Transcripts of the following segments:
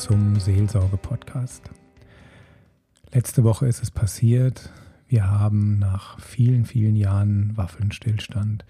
zum Seelsorge-Podcast. Letzte Woche ist es passiert, wir haben nach vielen, vielen Jahren Waffenstillstand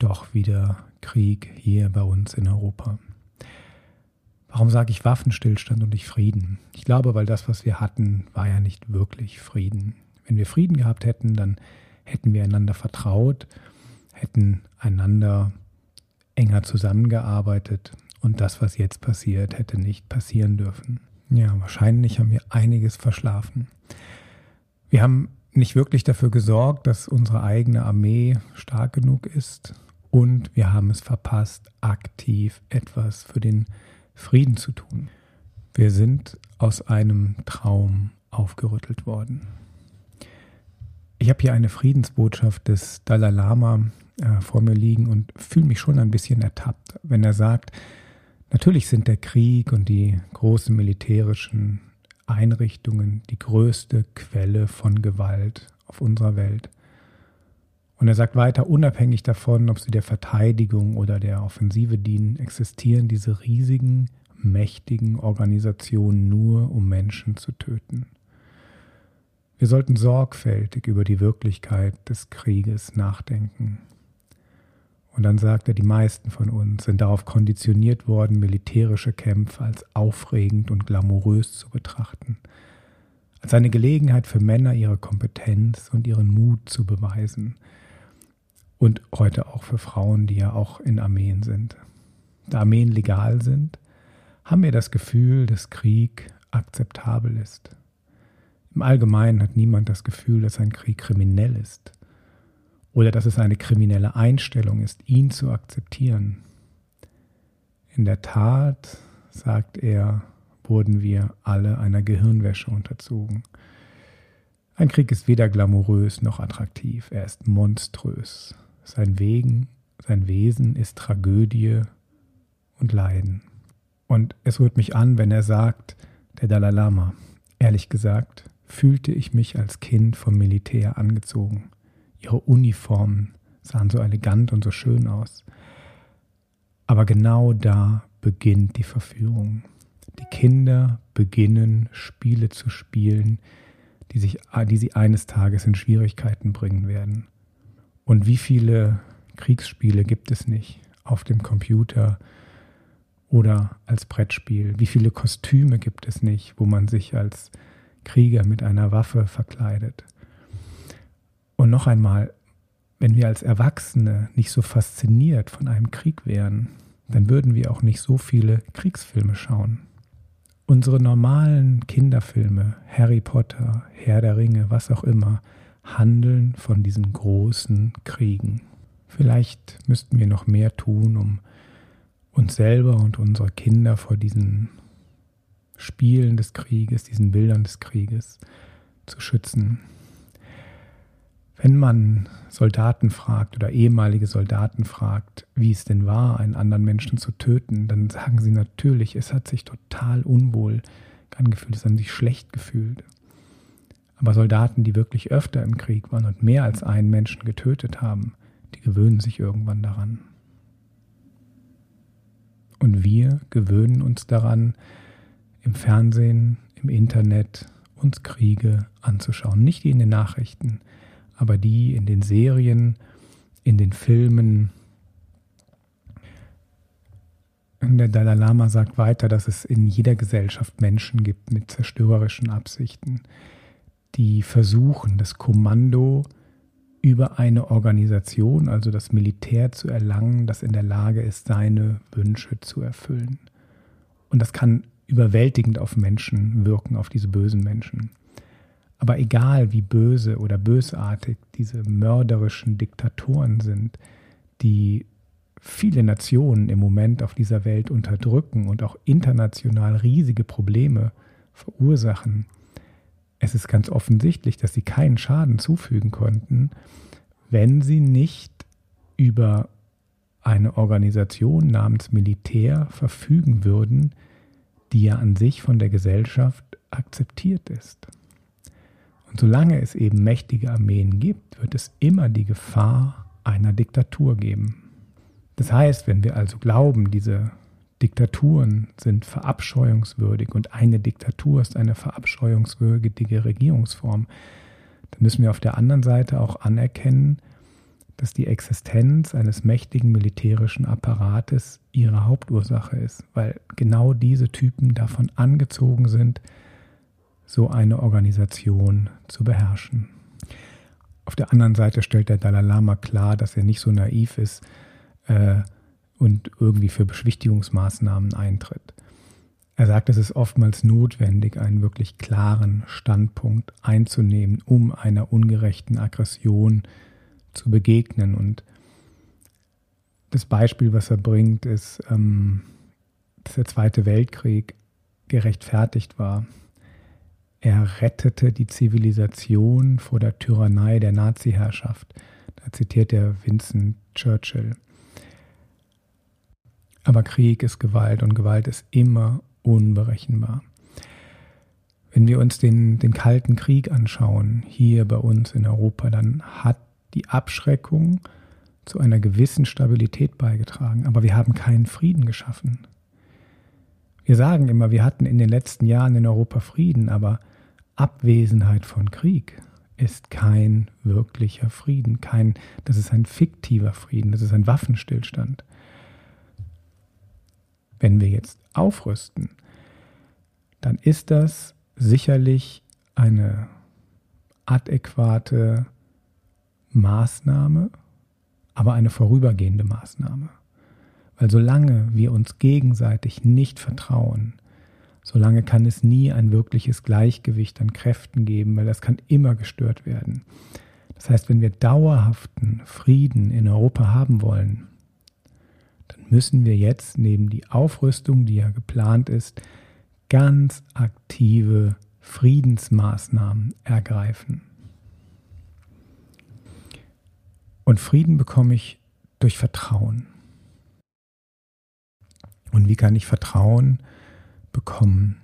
doch wieder Krieg hier bei uns in Europa. Warum sage ich Waffenstillstand und nicht Frieden? Ich glaube, weil das, was wir hatten, war ja nicht wirklich Frieden. Wenn wir Frieden gehabt hätten, dann hätten wir einander vertraut, hätten einander enger zusammengearbeitet und das, was jetzt passiert, hätte nicht passieren dürfen. Ja, wahrscheinlich haben wir einiges verschlafen. Wir haben nicht wirklich dafür gesorgt, dass unsere eigene Armee stark genug ist und wir haben es verpasst, aktiv etwas für den Frieden zu tun. Wir sind aus einem Traum aufgerüttelt worden. Ich habe hier eine Friedensbotschaft des Dalai Lama äh, vor mir liegen und fühle mich schon ein bisschen ertappt, wenn er sagt, natürlich sind der Krieg und die großen militärischen Einrichtungen die größte Quelle von Gewalt auf unserer Welt. Und er sagt weiter, unabhängig davon, ob sie der Verteidigung oder der Offensive dienen, existieren diese riesigen, mächtigen Organisationen nur, um Menschen zu töten. Wir sollten sorgfältig über die Wirklichkeit des Krieges nachdenken. Und dann sagt er, die meisten von uns sind darauf konditioniert worden, militärische Kämpfe als aufregend und glamourös zu betrachten, als eine Gelegenheit für Männer, ihre Kompetenz und ihren Mut zu beweisen. Und heute auch für Frauen, die ja auch in Armeen sind. Da Armeen legal sind, haben wir das Gefühl, dass Krieg akzeptabel ist. Im Allgemeinen hat niemand das Gefühl, dass ein Krieg kriminell ist oder dass es eine kriminelle Einstellung ist, ihn zu akzeptieren. In der Tat, sagt er, wurden wir alle einer Gehirnwäsche unterzogen. Ein Krieg ist weder glamourös noch attraktiv, er ist monströs. Sein Wegen, sein Wesen ist Tragödie und Leiden. Und es rührt mich an, wenn er sagt, der Dalai Lama, ehrlich gesagt, fühlte ich mich als Kind vom Militär angezogen. Ihre Uniformen sahen so elegant und so schön aus. Aber genau da beginnt die Verführung. Die Kinder beginnen Spiele zu spielen, die, sich, die sie eines Tages in Schwierigkeiten bringen werden. Und wie viele Kriegsspiele gibt es nicht auf dem Computer oder als Brettspiel? Wie viele Kostüme gibt es nicht, wo man sich als Krieger mit einer Waffe verkleidet? Und noch einmal, wenn wir als Erwachsene nicht so fasziniert von einem Krieg wären, dann würden wir auch nicht so viele Kriegsfilme schauen. Unsere normalen Kinderfilme, Harry Potter, Herr der Ringe, was auch immer, handeln von diesen großen Kriegen. Vielleicht müssten wir noch mehr tun, um uns selber und unsere Kinder vor diesen Spielen des Krieges, diesen Bildern des Krieges zu schützen. Wenn man Soldaten fragt oder ehemalige Soldaten fragt, wie es denn war, einen anderen Menschen zu töten, dann sagen sie natürlich, es hat sich total unwohl angefühlt, es haben sich schlecht gefühlt. Aber Soldaten, die wirklich öfter im Krieg waren und mehr als einen Menschen getötet haben, die gewöhnen sich irgendwann daran. Und wir gewöhnen uns daran, im Fernsehen, im Internet uns Kriege anzuschauen. Nicht die in den Nachrichten, aber die in den Serien, in den Filmen. Der Dalai Lama sagt weiter, dass es in jeder Gesellschaft Menschen gibt mit zerstörerischen Absichten, die versuchen, das Kommando über eine Organisation, also das Militär, zu erlangen, das in der Lage ist, seine Wünsche zu erfüllen. Und das kann überwältigend auf Menschen wirken, auf diese bösen Menschen. Aber egal wie böse oder bösartig diese mörderischen Diktatoren sind, die viele Nationen im Moment auf dieser Welt unterdrücken und auch international riesige Probleme verursachen, es ist ganz offensichtlich, dass sie keinen Schaden zufügen konnten, wenn sie nicht über eine Organisation namens Militär verfügen würden, die ja an sich von der Gesellschaft akzeptiert ist. Und solange es eben mächtige Armeen gibt, wird es immer die Gefahr einer Diktatur geben. Das heißt, wenn wir also glauben, diese Diktaturen sind verabscheuungswürdig und eine Diktatur ist eine verabscheuungswürdige Regierungsform, dann müssen wir auf der anderen Seite auch anerkennen, dass die Existenz eines mächtigen militärischen Apparates ihre Hauptursache ist, weil genau diese Typen davon angezogen sind, so eine Organisation zu beherrschen. Auf der anderen Seite stellt der Dalai Lama klar, dass er nicht so naiv ist äh, und irgendwie für Beschwichtigungsmaßnahmen eintritt. Er sagt, es ist oftmals notwendig, einen wirklich klaren Standpunkt einzunehmen, um einer ungerechten Aggression zu begegnen. Und das Beispiel, was er bringt, ist, ähm, dass der Zweite Weltkrieg gerechtfertigt war. Er rettete die Zivilisation vor der Tyrannei der Nazi-Herrschaft. Da zitiert er Vincent Churchill. Aber Krieg ist Gewalt und Gewalt ist immer unberechenbar. Wenn wir uns den, den Kalten Krieg anschauen, hier bei uns in Europa, dann hat die Abschreckung zu einer gewissen Stabilität beigetragen, aber wir haben keinen Frieden geschaffen. Wir sagen immer, wir hatten in den letzten Jahren in Europa Frieden, aber Abwesenheit von Krieg ist kein wirklicher Frieden, kein, das ist ein fiktiver Frieden, das ist ein Waffenstillstand. Wenn wir jetzt aufrüsten, dann ist das sicherlich eine adäquate Maßnahme, aber eine vorübergehende Maßnahme. Weil solange wir uns gegenseitig nicht vertrauen, solange kann es nie ein wirkliches Gleichgewicht an Kräften geben, weil das kann immer gestört werden. Das heißt, wenn wir dauerhaften Frieden in Europa haben wollen, dann müssen wir jetzt neben die Aufrüstung, die ja geplant ist, ganz aktive Friedensmaßnahmen ergreifen. Und Frieden bekomme ich durch Vertrauen. Und wie kann ich Vertrauen bekommen?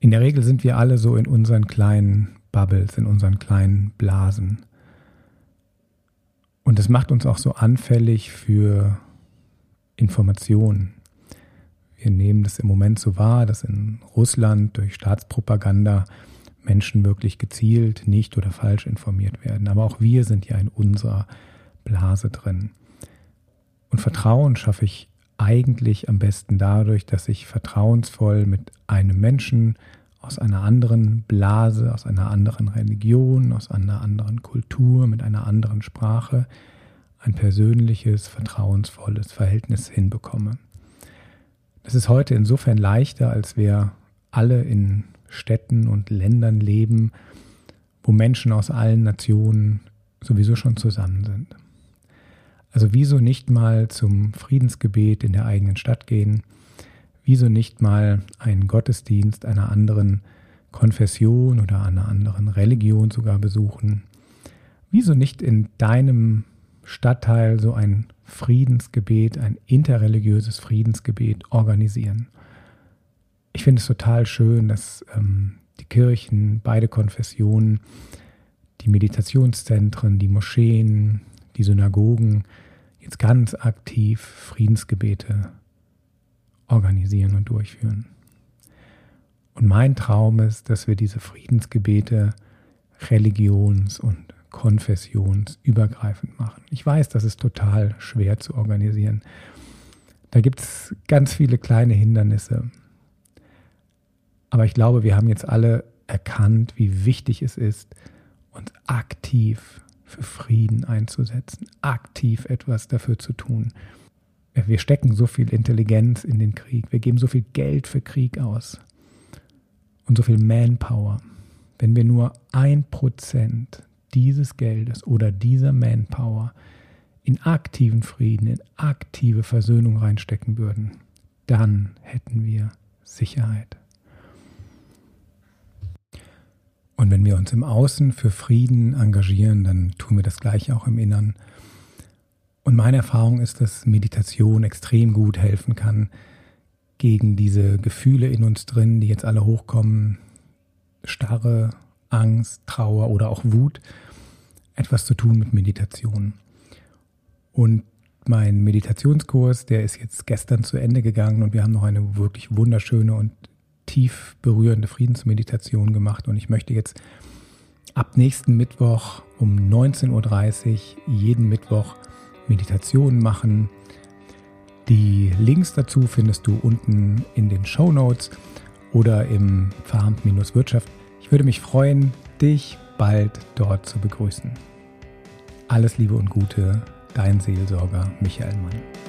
In der Regel sind wir alle so in unseren kleinen Bubbles, in unseren kleinen Blasen. Und es macht uns auch so anfällig für Informationen. Wir nehmen das im Moment so wahr, dass in Russland durch Staatspropaganda Menschen wirklich gezielt nicht oder falsch informiert werden. Aber auch wir sind ja in unserer Blase drin. Und Vertrauen schaffe ich eigentlich am besten dadurch, dass ich vertrauensvoll mit einem Menschen aus einer anderen Blase, aus einer anderen Religion, aus einer anderen Kultur, mit einer anderen Sprache ein persönliches, vertrauensvolles Verhältnis hinbekomme. Das ist heute insofern leichter, als wir alle in Städten und Ländern leben, wo Menschen aus allen Nationen sowieso schon zusammen sind. Also wieso nicht mal zum Friedensgebet in der eigenen Stadt gehen? Wieso nicht mal einen Gottesdienst einer anderen Konfession oder einer anderen Religion sogar besuchen? Wieso nicht in deinem Stadtteil so ein Friedensgebet, ein interreligiöses Friedensgebet organisieren? ich finde es total schön, dass ähm, die Kirchen, beide Konfessionen, die Meditationszentren, die Moscheen, die Synagogen jetzt ganz aktiv Friedensgebete organisieren und durchführen. Und mein Traum ist, dass wir diese Friedensgebete religions- und konfessionsübergreifend machen. Ich weiß, das ist total schwer zu organisieren. Da gibt es ganz viele kleine Hindernisse. Aber ich glaube, wir haben jetzt alle erkannt, wie wichtig es ist, uns aktiv für Frieden einzusetzen, aktiv etwas dafür zu tun. Wir stecken so viel Intelligenz in den Krieg, wir geben so viel Geld für Krieg aus und so viel Manpower. Wenn wir nur ein Prozent dieses Geldes oder dieser Manpower in aktiven Frieden, in aktive Versöhnung reinstecken würden, dann hätten wir Sicherheit. Und wenn wir uns im Außen für Frieden engagieren, dann tun wir das gleiche auch im Innern. Und meine Erfahrung ist, dass Meditation extrem gut helfen kann gegen diese Gefühle in uns drin, die jetzt alle hochkommen, Starre, Angst, Trauer oder auch Wut, etwas zu tun mit Meditation. Und mein Meditationskurs, der ist jetzt gestern zu Ende gegangen und wir haben noch eine wirklich wunderschöne und tief berührende Friedensmeditation gemacht. Und ich möchte jetzt ab nächsten Mittwoch um 19.30 Uhr jeden Mittwoch Meditationen machen. Die Links dazu findest du unten in den Show Notes oder im Verarmt-Wirtschaft. Ich würde mich freuen, dich bald dort zu begrüßen. Alles Liebe und Gute, dein Seelsorger Michael Mann.